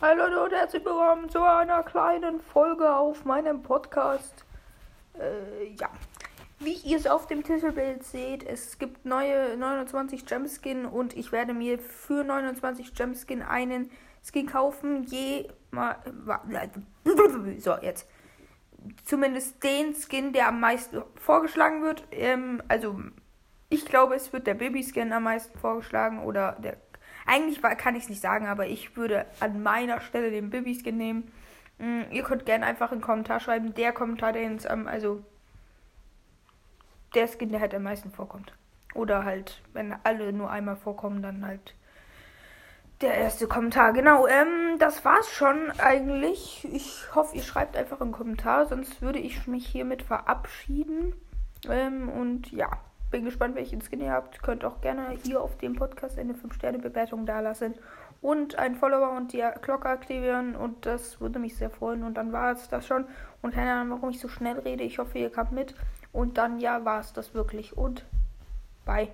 Hallo und herzlich willkommen zu einer kleinen Folge auf meinem Podcast. Äh, ja, wie ihr es auf dem Titelbild seht, es gibt neue 29 Gemskin und ich werde mir für 29 Gemskin einen Skin kaufen. Je mal. So, jetzt. Zumindest den Skin, der am meisten vorgeschlagen wird. Ähm, also, ich glaube, es wird der Baby-Skin am meisten vorgeschlagen oder der eigentlich kann ich es nicht sagen, aber ich würde an meiner Stelle den Bibi-Skin nehmen. Mm, ihr könnt gerne einfach einen Kommentar schreiben. Der Kommentar, der ins, ähm, also der Skin, der halt am meisten vorkommt. Oder halt, wenn alle nur einmal vorkommen, dann halt der erste Kommentar. Genau, ähm, das war's schon eigentlich. Ich hoffe, ihr schreibt einfach einen Kommentar, sonst würde ich mich hiermit verabschieden. Ähm, und ja. Bin gespannt, welchen Skin ihr habt. Könnt auch gerne hier auf dem Podcast eine 5-Sterne-Bewertung dalassen. Und ein Follower und die Glocke aktivieren. Und das würde mich sehr freuen. Und dann war es das schon. Und keine Ahnung, warum ich so schnell rede. Ich hoffe, ihr kamt mit. Und dann, ja, war es das wirklich. Und bye.